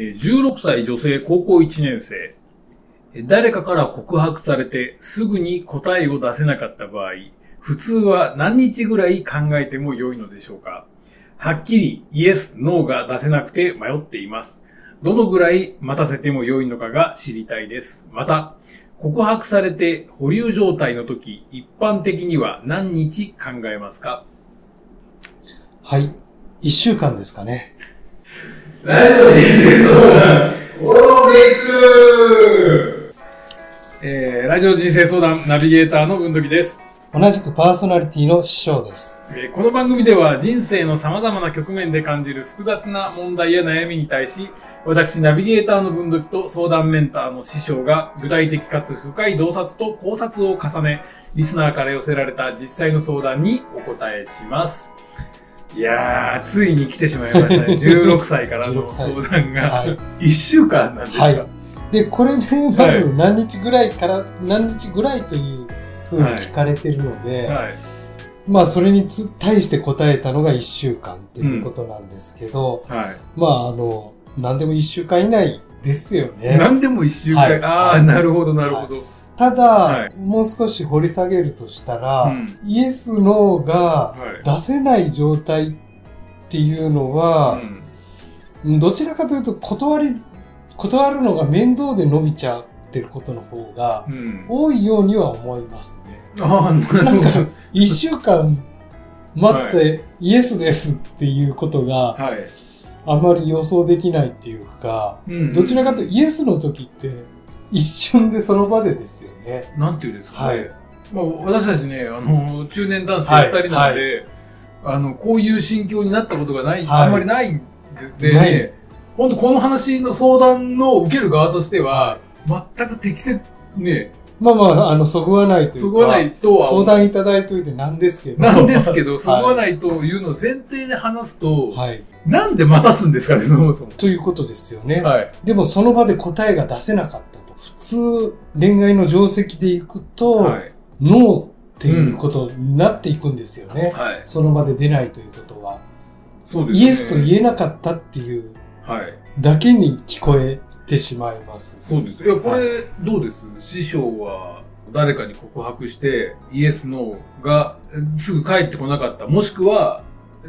16歳女性高校1年生。誰かから告白されてすぐに答えを出せなかった場合、普通は何日ぐらい考えても良いのでしょうかはっきりイエス、ノーが出せなくて迷っています。どのぐらい待たせても良いのかが知りたいです。また、告白されて保留状態の時、一般的には何日考えますか？はい。一週間ですかね。ラジオ人生相談、オロベスえー、ラジオ人生相談ナビゲーターの文時です。同じくパーソナリティの師匠です。えーこの番組では人生の様々な局面で感じる複雑な問題や悩みに対し、私ナビゲーターの文時と相談メンターの師匠が具体的かつ深い洞察と考察を重ね、リスナーから寄せられた実際の相談にお答えします。いやー、ついに来てしまいましたね。16歳からの16歳相談が、はい1週間なんですか、はいで、これね、まず何日ぐらいから、何日ぐらいというふうに聞かれてるので、はい。まあ、それにつ対して答えたのが一週間ということなんですけど、はい。まあ、あの、何でも一週間以内ですよね。何でも1週間、はいああ、はいなるほど、なるほど。ただ、はいもう少し掘り下げるとしたら、うんイエス、ノーがはい。出せない状態っていうのは、うんどちらかというと断り、断るのが面倒で伸びちゃってることの方がうん。多いようには思いますね。ああ、なるほど。一週間待って、イエスですっていうことがはい。あまり予想できないっていうか、うんどちらかというとイエスの時って一瞬でその場でですよね。なんていうんですかね。はいまあ、私たちね、あの、中年男性二人なんで、あの、こういう心境になったことがない、はいあんまりないんで、でなね、本当この話の相談の受ける側としては、全く適切、ね、まあまあ、あの、そぐわないというか、そぐわないとは相談いただいといてなんですけど。なんですけど、そぐわい。ないというのを前提で話すと、はい。なんで待たすんですかね、そもそも。ということですよね。はい。でもその場で答えが出せなかった通、恋愛の定石でいくと、はい。ノーっていうことになっていくんですよね。はい。その場で出ないということは。そうですね。イエスと言えなかったっていうはい。だけに聞こえてしまいます。そうです。いや、これ、どうです？師匠は、誰かに告白して、イエス、ノーが、えすぐ帰ってこなかった。もしくは、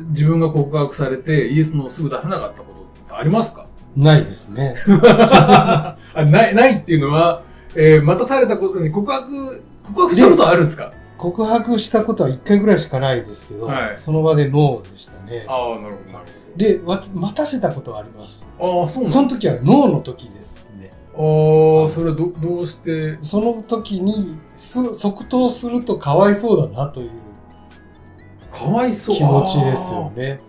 自分が告白されて、イエス、ノーすぐ出せなかったことってありますか？ないですね。あない、ないっていうのは、えー待たされたことに告白、告白したことあるんですか？告白したことは一回ぐらいしかないですけど、はいその場でノーでしたね。ああ、なるほど、なるで、わ待たせたことはあります。ほど。ああ、そうなんその時はノーの時ですね。ああ、それはど、どうして、その時にす即答するとかわいそうだなというかわいそう気持ちですよね。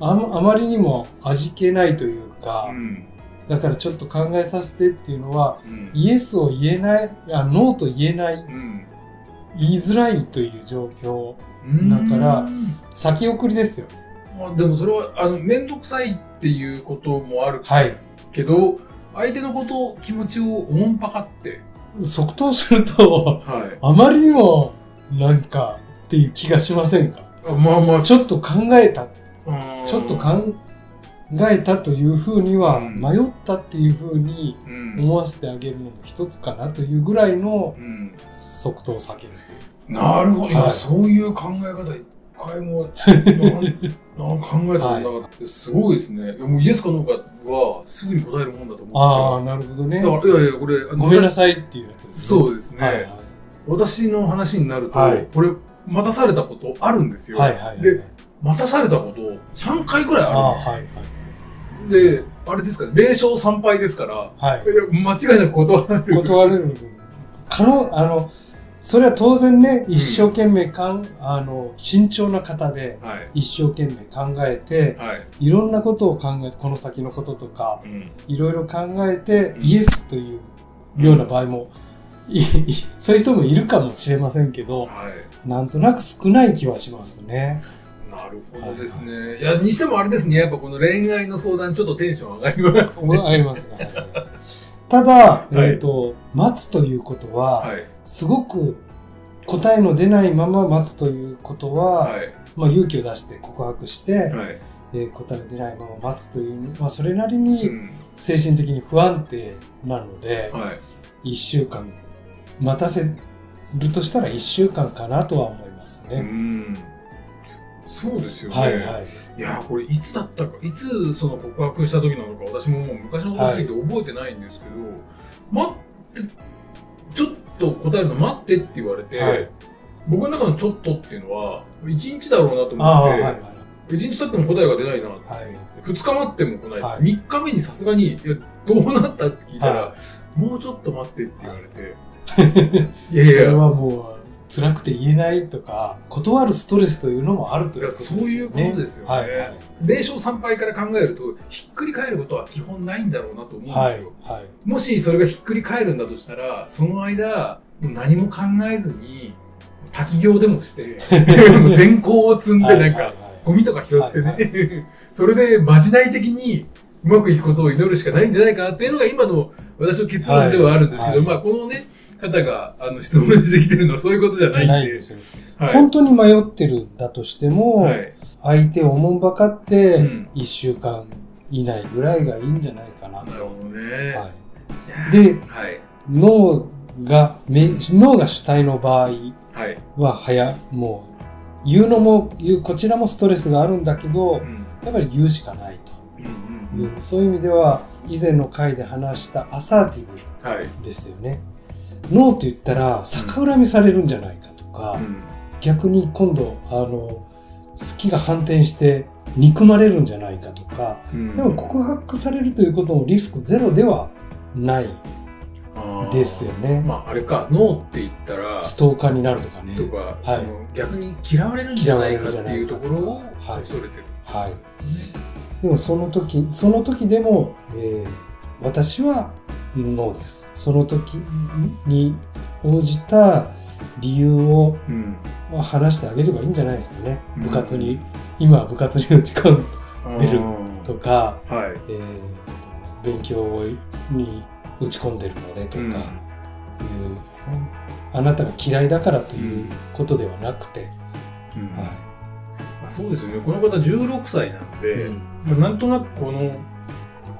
あまあまりにも味気ないというあかー、うん。だからちょっと考えさせてっていうのは、うん。イエスを言えない、あノーと言えない、うん。言いづらいという状況、うんだから先送りですよ。まあ、でもそれは、あの、めんどくさいっていうこともあるはい。けど、相手のこと、気持ちをおもんぱかって、即答すると、はい。あまりにもなんかっていう気がしませんか？まあまあ、ちょっと考えた、うん、ちょっと考えたというふうには、うん迷ったっていうふうにうん、思わせてあげるのも一つかなというぐらいのうん。即答を避けるなるほど。いや、はいそういう考え方、一回も、考えたことなかった。すごいですね。もうイエスかノーかは、すぐに答えるもんだと思ああ、うなるほどねだ。から、いやいや、これ、ごめんな私さいっていうやつですね。そうですね。はいはい。私の話になると、はいこれ、待たされたことあるんですよ。はいはいはい。で、待たされたこと、3回ぐらいあるんですよはいで、あれですかね、0勝3敗ですから、はい。間違いなく断られる。断れる。可能、あの、それは当然ね、一生懸命かん、あの、慎重な方で、はい。一生懸命考えて、はい。いろんなことを考えて、この先のこととか、うん。いろいろ考えて、うんイエスというような場合も、いい そういう人もいるかもしれませんけど、はい。なんとなく少ない気はしますね。なるほどですね。いや、にしてもあれですね、やっぱこの恋愛の相談、ちょっとテンション上がりますね。ありますね。はいただ、はいえっ、と、待つということは、はい。すごく答えの出ないまま待つということは、はい。まあ、勇気を出して告白して、はい。えー答えが出ないまま待つという、まあ、それなりうにん。精神的に不安定なので、はい。1週間待たせるとしたら1週間かなとは思いますうね。ん。そうですよね。はいはい。いやーこれいつだったか、いつその告白した時なのか、私ももう昔のことすぎて覚えてないんですけど、待って、ちょっと答えるの待ってって言われて、はい。僕の中のちょっとっていうのは、1日だろうなと思って、はいはい。1日経っても答えが出ないな、はい。2日待っても来ない、はい。3日目にさすがに、いや、どうなったって聞いたら、はもうちょっと待ってって言われて、いやいや、それはもう辛くて言えないとか、断るストレスというのもあるということですよね。そういうことですよねはいはい。0勝3敗から考えると、ひっくり返ることは基本ないんだろうなと思うんですよ。はいはい。もしそれがひっくり返るんだとしたら、その間、もう何も考えずに、滝行でもして、も う全校を積んで、なんか、はいはいはいゴミとか拾ってね、はいそれでまじない的にうまくいくことを祈るしかないんじゃないかなっていうのが今の私の結論ではあるんですけど、はいまあこのね、方があの質問してきてるのは そういうことじゃないんで。ですよ。はい。本当に迷ってるんだとしても、はい。相手をおもんばかってうん、1週間以内ぐらいがいいんじゃないかなと。なるほどね。はい、で、はい。脳が、め脳が主体の場合はい。は早、もう、言うのも、言う、こちらもストレスがあるんだけどう、ん。やっぱり言うしかないと。うんそういう意味では、以前の回で話したアサーティ。ブですよね。ノーと言ったら逆恨みされるんじゃないかとか、うん。逆に今度、あの、好きが反転して憎まれるんじゃないかとか、うん。でも告白されるということもリスクゼロではない。ですよね。まあ、あれか、ノーって言ったら、ストーカーになるとかね。とか、はい。その逆に嫌われるんじゃないかっていうところをはい。恐れてる。はいですね。でもその時、その時でも、えー私はノーです。その時に応じた理由を話してあげればいいんじゃないですかね。うん部活に、今は部活に打ち込む出るあとか、ーはい。えー勉強に打ち込んでるのでとか、うんいうあなたが嫌いだからということではなくて、うんはまあそうですよね。この方16歳なのいで、うんまあなんとなくこの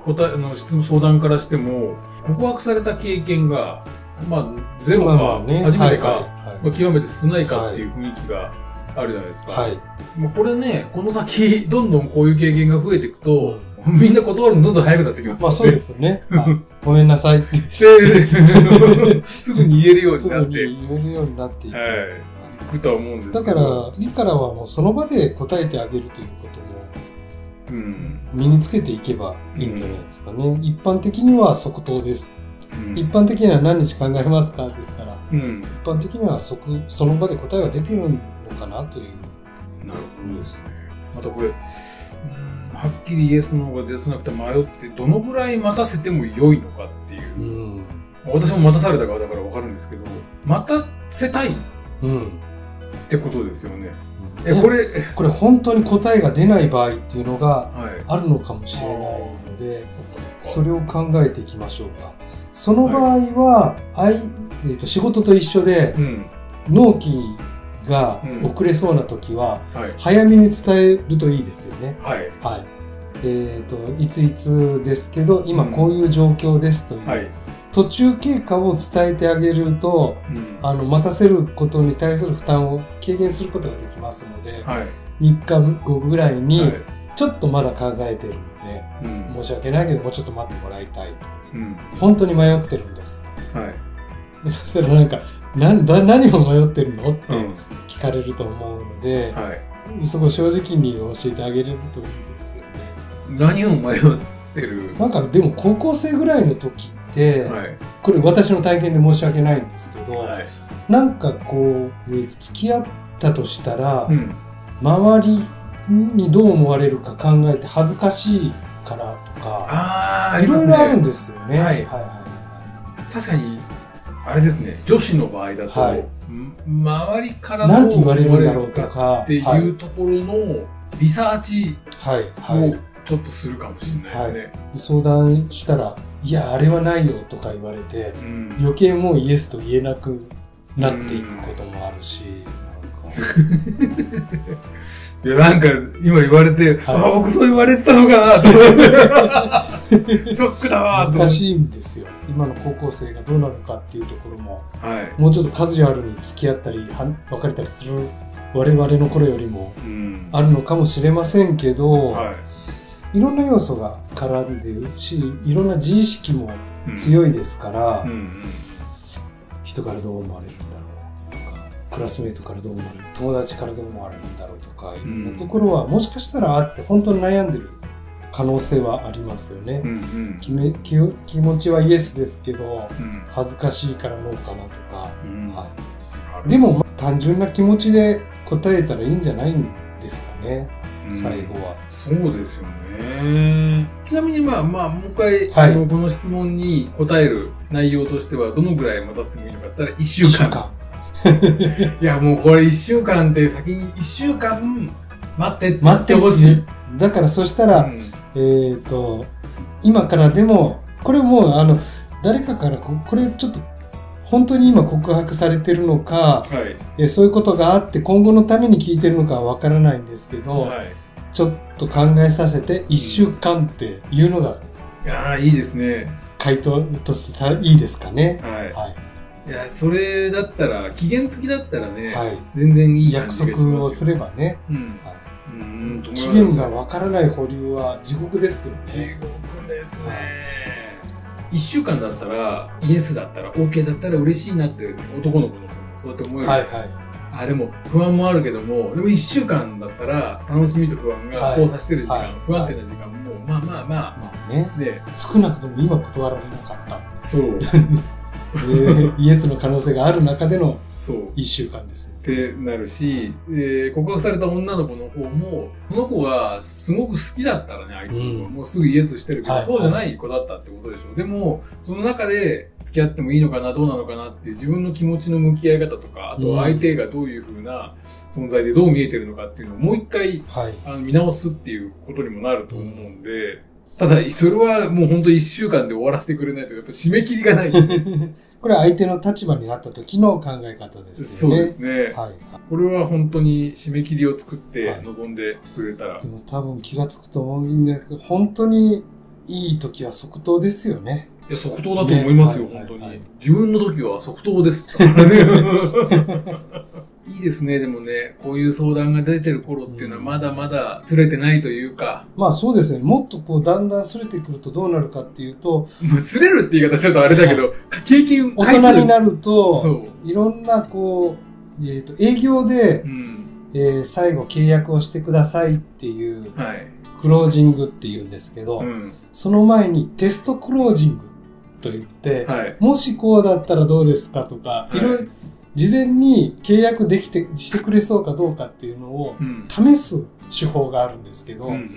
答えあの質問相談からしても、告白された経験が、まあ、ゼロか、初めてか、はいまあ、極めて少ないかっていう雰囲気があるじゃないですか。はいはいまあ、これね、この先、どんどんこういう経験が増えていくと、みんな断るのどんどん早くなってきますまあそうですよね。はいごめんなさいって。で、すぐに言えるようにすぐになって、言えるようになっていく。はい、いくとは思うんですだかけど。ら、次からはもうその場で答えてあげるということ。身につけていけばいいんじゃないですかね。一般的には即答です。うん一般的には何日考えますかですから、うん。一般的には即、その場で答えが出てるのかなという。なるほどですね。またこれ、うんはっきりイエスの方が出せなくて迷って、どのぐらい待たせても良いのかっていう。うん。私も待たされた側だからわかるんですけど、待たせたいっうん。てことですよね。え、え、これ、これ本当に答えが出ない場合っていうのがはい。あるのかもしれないので、そそれを考えていきましょうか。その場合は、あいえーと仕事と一緒でう、ん。納期がうん遅れそうな時は、はい。早めに伝えるといいですよね。はい。はい。えっ、と、いついつですけど、今うんこういう状況ですという、はい。途中経過を伝えてあげると、うんあの、待たせることに対する負担を軽減することができますので、はい。3日後ぐらいに、はいちょっとまだ考えてるので、うん。申し訳ないけど、もうちょっと待ってもらいたいと。うん。本当に迷ってるんです。はい。そしたらなんか、なんだ何を迷ってるの？ってうん。聞かれると思うので、はい。そこ正直に教えてあげれるといいですよね。何を迷ってる？なんかでも高校生ぐらいの時って、はい。これ私の体験で申し訳ないんですけど、はい。なんかこう、えー付き合ったとしたら、うん。周りにどう思われるか考えて恥ずかしいからとか、ああ、あい。ろいろあるんですよね。はいは確かに、あれですね、女子の場合だと、はいん周りからなんてどう思言われるんだろうとかか、ってはいいうところのリサーチはい、はいをちょっとするかもしれないですね。で相談したら、いや、あれはないよとか言われて、うん余計もうイエスと言えなくなっていくこともあるし、なんかいや、なんか、今言われて、はいあ、僕そう言われてたのかなって。ショックだわ。難しいんですよ。今の高校生がどうなるかっていうところも、はい。もうちょっとカジュアルに付き合ったり、は別れたりする我々の頃よりもうん。あるのかもしれませんけど、はい。いろんな要素が絡んでるし、いろんな自意識も強いですから、うんうん。人からどう思われるんだろうとか、クラスメートからどう思われる、友達からどう思われるんだろうとか、いろんなところはもしかしたらあって、本当に悩んでる可能性はありますよね。うんうん。決め気気持ちはイエスですけど、うん。恥ずかしいからノーかなとか、うん。はい、でも、まあ単純な気持ちで答えたらいいんじゃないんですかね、うん最後は。そうですよね。ちなみにまあまあ、もう一回、はいあの、この質問に答える内容としては、どのぐらい待たせてもいいのかって言ったら、1週間。一週間。いや、もうこれ1週間って先に1週間待って待ってほしい。だからそしたら、うんえっ、と、今からでも、これもう、あの、誰かからこ、これちょっと、本当に今告白されてるのか、はい。えそういうことがあって今後のために聞いてるのかはわからないんですけど、はい。ちょっと考えさせて1週間っていうのがいやーいいですね。回答としていいですかね。ははい。い。いや、それだったら、期限付きだったらね、はい。全然いい感約束をすればね。うん。はいうん、うん期限がわからない保留は地獄ですよ地ね。獄ですね。一週間だったら、イエスだったら、OK だったら嬉しいなって、男の子の子もそうやって思えるはい。はい。あ、でも不安もあるけども、でも一週間だったら、楽しみと不安がはい交差してる時間、はい不安定な時間も、まあまあままあね、あ、ね、少なくとも今断られなかった。そう、えーイエスの可能性がある中でのそう。1週間ですね。ってなるし、えー告白された女の子の方も、その子がすごく好きだったらね、相手の子が、うんもうすぐイエスしてるけど、はいそうじゃない子だったってことでしょう。でも、その中で付き合ってもいいのかな、どうなのかなっていう自分の気持ちの向き合い方とか、あと相手がどういう風な存在でどう見えてるのかっていうのをもう一回はい。あの見直すっていうことにもなると思うんで、ただ、それはもう本当一週間で終わらせてくれないと、やっぱ締め切りがない。これは相手の立場になった時の考え方ですそうよね。ですね。はい。これは本当に締め切りを作ってはい臨んでくれたらで。も多分気がつくと思うんですけど、本当にいい時は即答ですよね。いや、即答だと思いますよ、ねはい本当に、はいはい自分の時は即答です。いいですね、でもね、こういう相談が出てる頃っていうのはまだまだ釣れてないというか、まあそうですね。もっとこう、だんだんすれてくるとどうなるかっていうと、まあ釣れるって言い方ちょっとあれだけど、経験大人になると。いろんなこう、えっ、と、営業でう、ん。えー最後契約をしてくださいっていう、はい。クロージングっていうんですけど、うん。その前にテストクロージングと言って、はい。もしこうだったらどうですかとか、いいろいろ事前に契約できて、してくれそうかどうかっていうのをうん。試す手法があるんですけど、うんうん。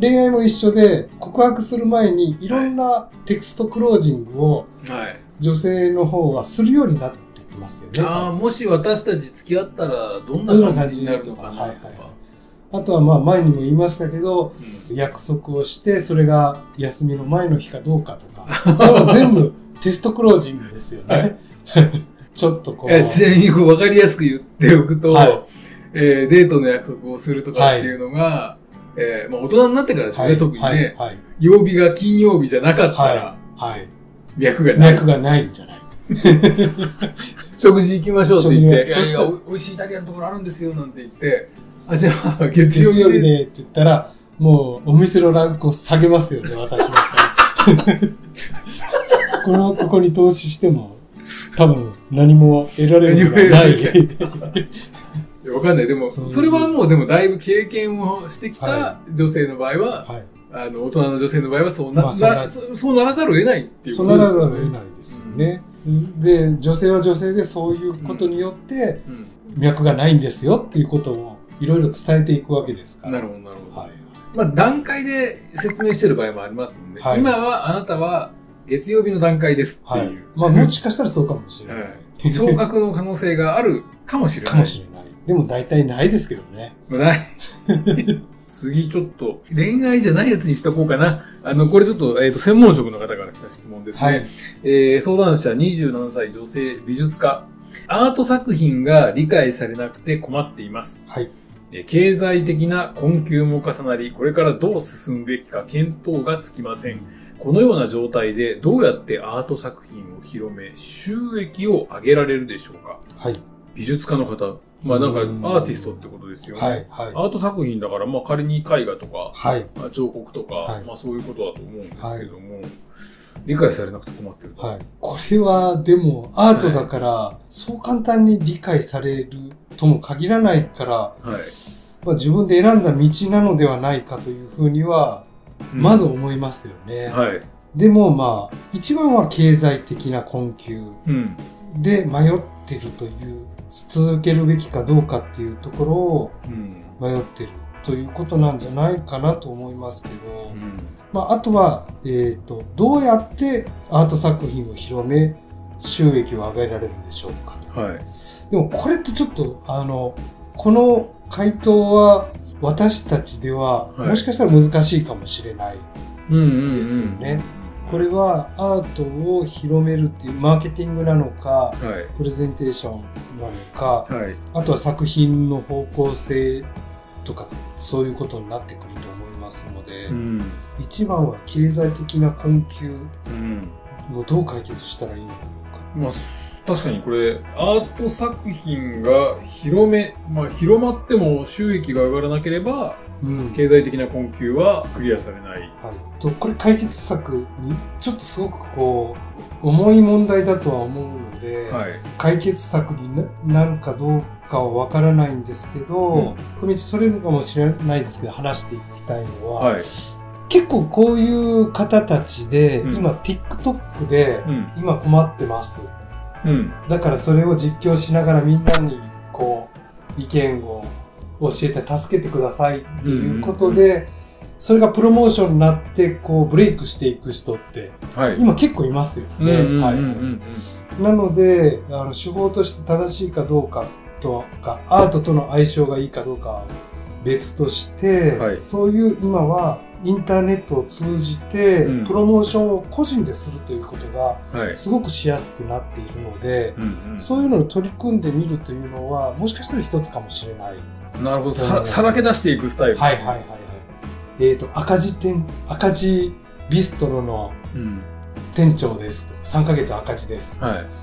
恋愛も一緒で告白する前にいろんなテクストクロージングをはい。女性の方はするようになってきますよね。ああ、もし私たち付き合ったらどんなな感じになるのかなのかはいはいとか。あとはまあ前にも言いましたけど、うん約束をして、それが休みの前の日かどうかとか、全部テストクロージングですよね。ちょっとこう。えちなみにこう分かりやすく言っておくと、はいえーデートの約束をするとかっていうのが、えーまあ、大人になってからですよね、特にね、はい。はい。曜日が金曜日じゃなかったら、はい。はい。脈がない。脈がないんじゃない？食事行きましょうって言って、そした美味しいイタリアンのところあるんですよ、なんて言って、あ、じゃあ、月曜日で、月曜日でって言ったら、もうお店のランクを下げますよね、私だったら。これをここに投資しても、多分何も得られるがない。やわかんない。でも、そうそれはもうでもだいぶ経験をしてきたは女性の場合は、はい。あの、大人の女性の場合はそうな、まあそそそうならざるを得ないっていうそことですようならざるを得ないですよね。で、女性は女性でそういうことによって、うん。脈がないんですよっていうことをいろいろ伝えていくわけですから。なるほど、なるほど。はい。まあ、段階で説明してる場合もありますもんね。はい今はあなたは月曜日の段階ですってはいいう。。まあもしかしたらそうかもしれない。はい。昇格の可能性があるかもしれない。かもしれない。でも大体ないですけどね。れない。次ちょっと恋愛じゃないやつにしとこうかな。あの、これちょっと、えっ、と、専門職の方から来た質問ですね。はい。えー相談者27歳女性美術家。アート作品が理解されなくて困っています。はい。え経済的な困窮も重なり、これからどう進むべきか見当がつきません。このような状態でどうやってアート作品を広め、収益を上げられるでしょうか？はい。美術家の方。まあなんかアうんーティストってことですよね。はい。はい。アート作品だから、まあ仮に絵画とか、はい。まあ彫刻とか、はいまあそういうことだと思うんですけども、理解されなくて困ってると。はい。これは、でも、アートだから、そう簡単に理解されるとも限らないから、はい。まあ、自分で選んだ道なのではないかというふうには、うんまず思いますよね。はい。でもまあ、一番は経済的な困窮うん。で迷ってるという、続けるべきかどうかっていうところをうん。迷ってるということなんじゃないかなと思いますけど、うん。まあ、あとは、えっ、と、どうやってアート作品を広め、収益を上げられるでしょうかと。はい。でもこれってちょっと、あの、この回答は私たちでは、はいもしかしたら難しいかもしれない。ですよね。これはアートを広めるっていうマーケティングなのか、はい。プレゼンテーションなのか、はい。あとは作品の方向性とか、そういうことになってくると思いますので、うん。一番は経済的な困窮うん。をどう解決したらいいのか。まあ、確かにこれ、アート作品が広め、まあ、広まっても収益が上がらなければ、うん経済的な困窮はクリアされない。はい、とこれ解決策にちょっとすごくこう重い問題だとは思うので、はい。解決策にななるかどうかはわからないんですけど、踏みそれるかもしれないですけど話していきたいのは、はい。結構こういう方たちで、うん今 TikTok でうん。今困ってますうん。だからそれを実況しながらみんなにこう意見を教えて助けてくださいっていうことで、それがプロモーションになってこうブレイクしていく人ってはい。今結構いますよね。なのであの手法として正しいかどうかとかアートとの相性がいいかどうかは別として、はいそういう今はインターネットを通じてうんプロモーションを個人でするということが。すごくしやすくなっているので、そういうのに取り組んでみるというのはもしかしたら一つかもしれない。なるほど。ささらけ出していくスタイルですね。はいはいはいはい。えっ、と赤字店赤字ビストロのうん。店長ですとか3ヶ月赤字です。はい。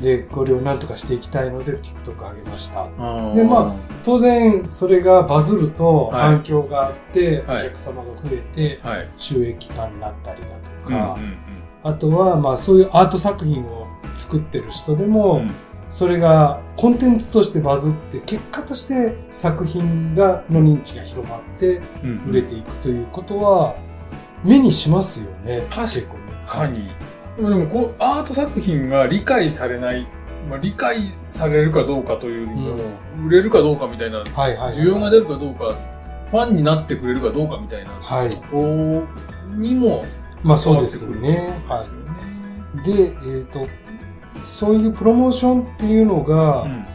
で、これを何とかしていきたいので TikTok 上げました。でま当然それがバズるとはい反響があって、はいお客様が増えてはい。収益化になったりだとうんうんか、あとはまあそういうアート作品を作ってる人でも、うんそれがコンテンツとしてバズって結果として作品がの認知が広まってうんうん売れていくということは目にしますよね。確。かに。でもこう、アート作品が理解されない、まあ、理解されるかどうかというよりも、売れるかどうかみたいな、はいはいはい。需要が出るかどうか、ファンになってくれるかどうかみたいなはい。ところにもまあそうで関わってくるすよね。はですよね。い。で、えっ、と、そういうプロモーションっていうのがうん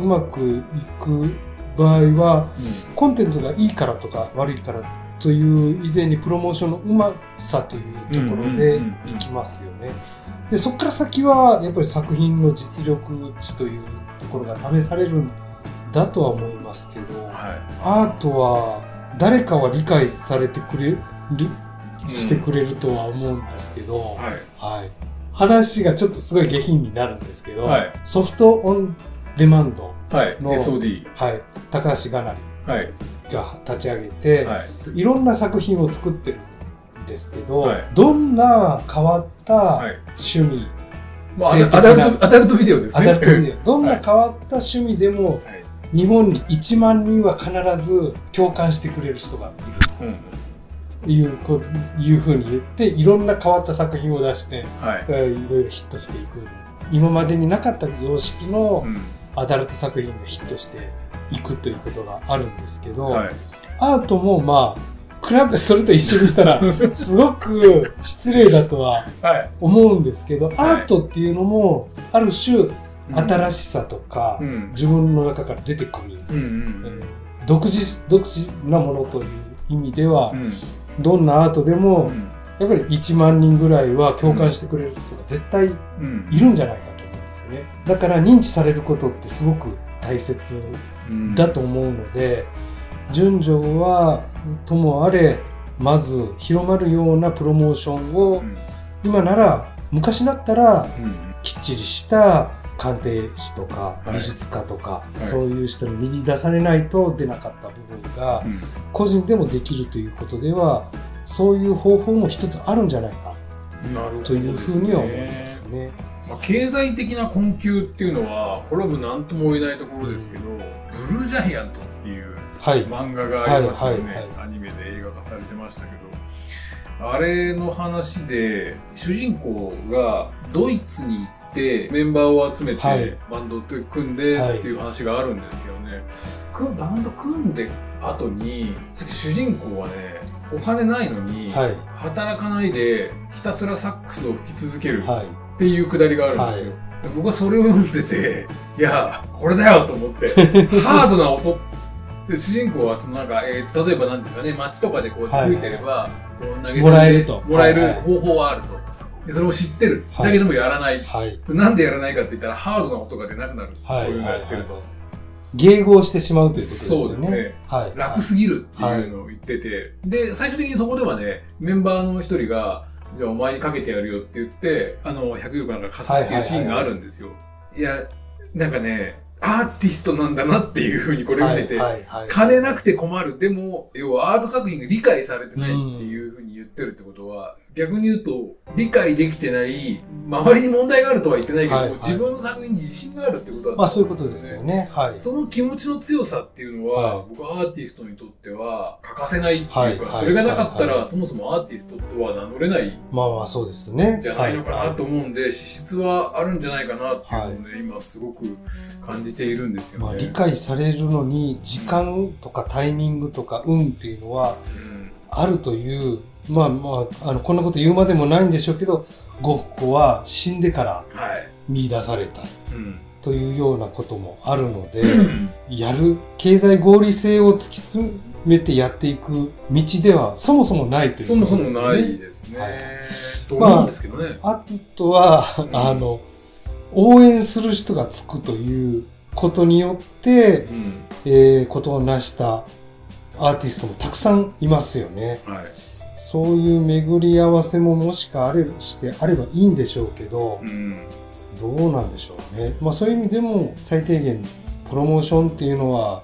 うまくいく場合は、コンテンツがいいからとか悪いからという以前にプロモーションのうまさというところでうんうんうんうんいきますよね。で、そこから先はやっぱり作品の実力値というところが試されるんだとは思いますけど、はアートは誰かは理解されてくれる、い。してくれるとは思うんですけど、はい。はい。話がちょっとすごい下品になるんですけど、はいソフトオンデマンド、はい。の SOD。はい、高橋がなりはい。が立ち上げて、はい。い、ろんな作品を作ってるんですけど、はいどんな変わったはい。趣味、まあ、アダルト、アダルトビデオですね。アダルトビデオ、どんな変わった趣味でも、はい。日本に1万人は必ず共感してくれる人がいるうん。というこういうふうに言って、いろんな変わった作品を出して、はい。えーいろいろヒットしていく。今までになかった様式のうん。アダルト作品がヒットしていくということがあるんですけど、はい。アートもまあ、比べ、それと一緒にしたら、すごく失礼だとははい。思うんですけど、いアートっていうのも、ある種、新ししさとか、うん。自分の中から出てくる、うんうん独自、独自なものという意味では、うん。どんなアートでうも、ん。やっぱり1万人ぐらいは共感してくれる人が絶対うん。いるんじゃないかとね。だから認知されることってすごく大切うん。だと思うので、順序はともあれまず広まるようなプロモーションをうん。今なら昔だったらうん。きっちりした鑑定士とかはい。美術家とか、い。そういう人に右出されないと出なかった部分がうん。個人でもできるということではそういう方法も一つあるんじゃないかなというふうには思いますね。まあ、経済的な困窮っていうのは、これはもう何とも言えないところですけど、ブルージャイアントっていうはい。漫画がありますよね。はいはいはいアニメで映画化されてましたけど、あれの話で、主人公がドイツに行ってメンバーを集めて、はいバンドって組んではいっていう話があるんですけどね、くバンド組んで後に、主人公はね、お金ないのに、はい。働かないでひたすらサックスを吹き続けるはい。っていうくだりがあるんですよ。で僕はそれを読んでて、いや、これだよと思って、ハードな音で主人公はそのなんか、えー例えばなんですかね、街とかでこうはい吹いてれば、こう投げもらえるともらえるはいはい方法はあると。でそれを知ってる。はいだけどもやらない。はい。なんでやらないかって言ったら、ハードな音が出なくなる。はい。そういうのやってると。迎合してしまうということですよね。そうですねはい。楽すぎるっていうのを言ってて、で、最終的にそこではね、メンバーの一人が、じゃあお前にかけてやるよって言って、あの、100億なんか貸すっていうシーンがあるんですよ。いや、なんかね、アーティストなんだなっていうふうにこれ見てて、金なくて困る。でも、要はアート作品が理解されてないっていうふうに言ってるってことは、逆に言うと、理解できてない、周りに問題があるとは言ってないけども、はいはい自分の作品に自信があるってことだまあそういうことですよね。はい。その気持ちの強さっていうのは、はい僕はアーティストにとっては欠かせないっていうか、はいはいそれがなかったら、そもそもアーティストとは名乗れないまあまあそうですねん。じゃないのかなとはい思うんで、資質はあるんじゃないかなっていうのをね、今すごく感じているんですよね。まあ理解されるのに時間とかタイミングとか運っていうのはうんあるという、まあまあ、あの、こんなこと言うまでもないんでしょうけど、ゴッホは死んでからはい。見出されたうん。というようなこともあるので、やる、経済合理性を突き詰めてやっていく道ではそもそもないというそもそもことですよね。ないですね。はいと思うんですけどね。あとは、んあの、応援する人がつくということによって、うん。えーことを成したアーティストもたくさんいますよね。はい。そういう巡り合わせももしかあれしてあればいいんでしょうけどう、ん。どうなんでしょうね。まあそういう意味でも最低限プロモーションっていうのは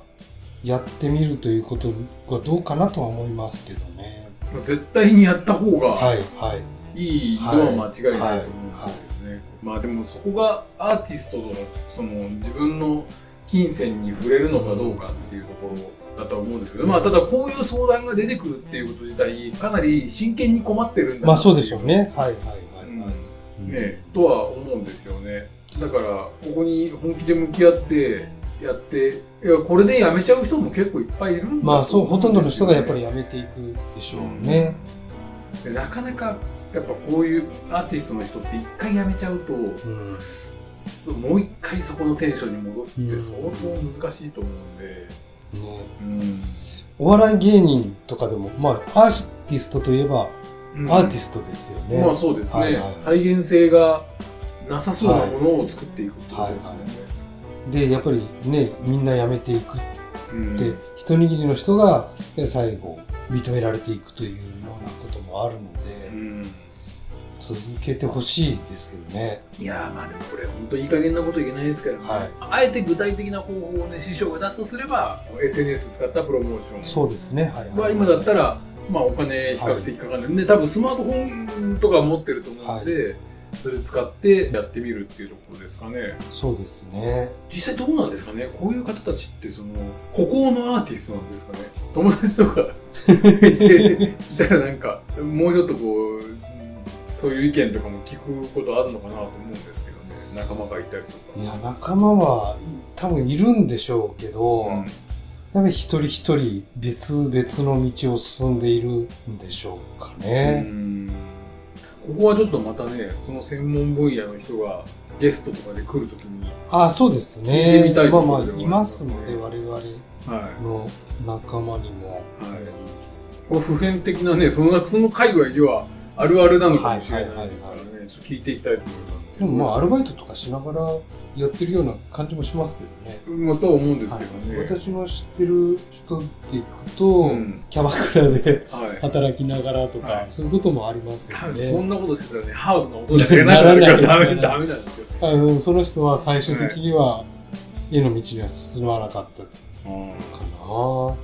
やってみるということがどうかなとは思いますけどね。絶対にやった方が、はい、はい。のは間違いないと思うんですね。まあでもそこがアーティストのその自分の金銭に触れるのかどうかっていうところだとは思うんですけど、まあただこういう相談が出てくるっていうこと自体かなり真剣に困ってるんだなまあそうでっていしょうね。はい、はい、うんはい。はい。ね、とは思うんですよね。だから、ここに本気で向き合って、やって、いや、これで辞めちゃう人も結構いっぱいいるんだまあそう、ほとんどの人がやっぱり。り辞めていくでしょうね。でなかなか、やっぱこういうアーティストの人って一回辞めちゃうと、うん。もう一回そこのテンションに戻すってうん相当難しいと思うんで、ねうん。お笑い芸人とかでも、まあ、アーティストといえば、アーティスストですよね。まあそうですね、はいはい。再現性がなさそうなものを作っていくってことですよね。で、やっぱりね、みんな辞めていくっうん。て、一握りの人がえ最後認められていくというようなこともあるので、うん続けてほしいですけどね。いやーまあでもこれ本当いい加減なこと言えないですけどね、はい。あえて具体的な方法をね師匠が出すとすれば SNS 使ったプロモーション。そうですね。はい、は今だったらまあお金比較的かかんない、ね多分スマートフォンとか持ってると思うので、それ使ってやってみるっていうところですかね。そうですね。実際どうなんですかね？こういう方たちってその孤高のアーティストなんですかね？友達とか。いたらなんかもうちょっとこうそういう意見とかも聞くことあるのかなと思うんですけどね仲間がいたりとか。いや、仲間は多分いるんでしょうけど、うんやっぱり一人一人別々の道を進んでいるんでしょうかね。うんここはちょっとまたね、その専門分野の人がゲストとかで来るときに、あそうですね。聞いてみたいところではありいまますので、我々はの仲間にも。い。はい。こう普遍的なね、その、その界隈では、あるあるなのかもしれないですからね、はいはいはいちょっと聞いていきたいと思います。でもまあアルバイトとかしながらやってるような感じもしますけどね。うん、と思うんですけどね。はい私の知ってる人っていくと、うんキャバクラではい。働きながらとか、はいそういうこともありますよ多分そね。んなことしてたらね、ハードな音だけならないからダメ、ダメなんですよ。あのその人は最終的には家の道には進まなかったかな。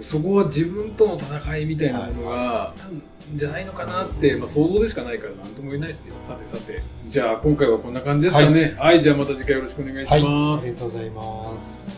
そこは自分との戦いみたいなものが、あるんじゃないのかなって、まあ、想像でしかないから何とも言えないですけど、さてさて。じゃあ今回はこんな感じですかね。はい、じゃあまた次回よろしくお願いしはい、ます。ありがとうございます。